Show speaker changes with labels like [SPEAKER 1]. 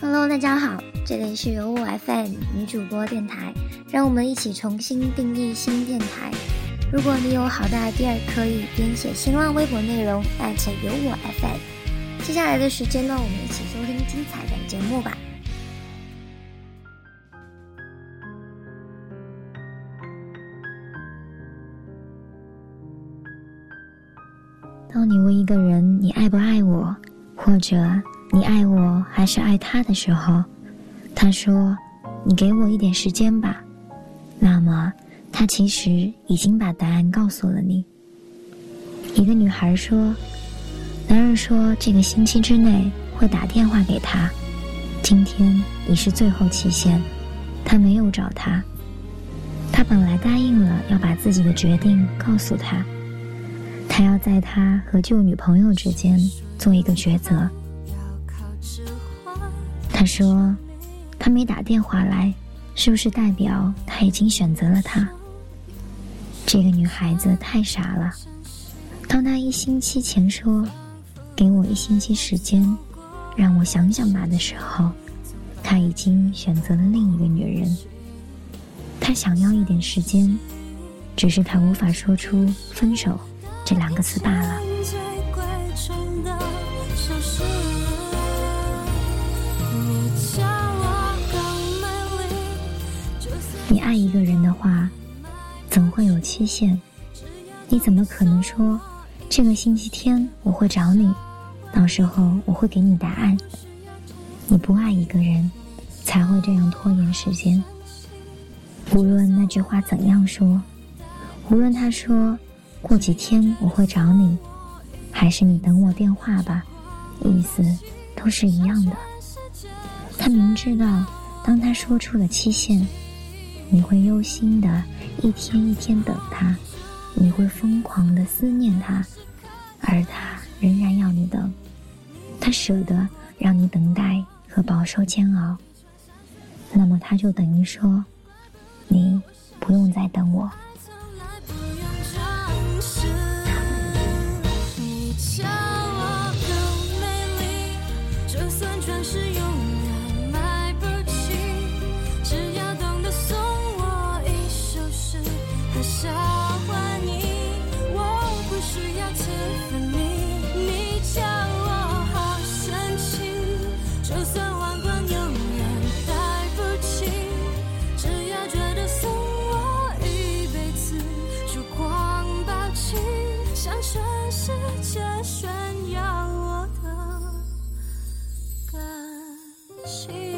[SPEAKER 1] Hello，大家好，这里是有我 FM 女主播电台，让我们一起重新定义新电台。如果你有好的 idea，可以编写新浪微博内容有我 FM。接下来的时间呢，我们一起收听精彩的节目吧。当你问一个人你爱不爱我，或者你爱我还是爱他的时候，他说：“你给我一点时间吧。”那么，他其实已经把答案告诉了你。一个女孩说：“男人说这个星期之内会打电话给他，今天已是最后期限，他没有找他。他本来答应了要把自己的决定告诉他。”他要在他和旧女朋友之间做一个抉择。他说：“他没打电话来，是不是代表他已经选择了他？”这个女孩子太傻了。当他一星期前说：“给我一星期时间，让我想想吧”的时候，他已经选择了另一个女人。他想要一点时间，只是他无法说出分手。这两个字罢了。你爱一个人的话，总会有期限。你怎么可能说这个星期天我会找你，到时候我会给你答案？你不爱一个人，才会这样拖延时间。无论那句话怎样说，无论他说。过几天我会找你，还是你等我电话吧，意思都是一样的。他明知道，当他说出了期限，你会忧心的，一天一天等他，你会疯狂的思念他，而他仍然要你等，他舍得让你等待和饱受煎熬。那么他就等于说，你不用再等我。
[SPEAKER 2] 就算全世界。他傻欢你我不需要天分你。叫我好神气就算皇冠永远戴不起只要觉得送我一辈子珠光宝气向全世界炫耀我的感情。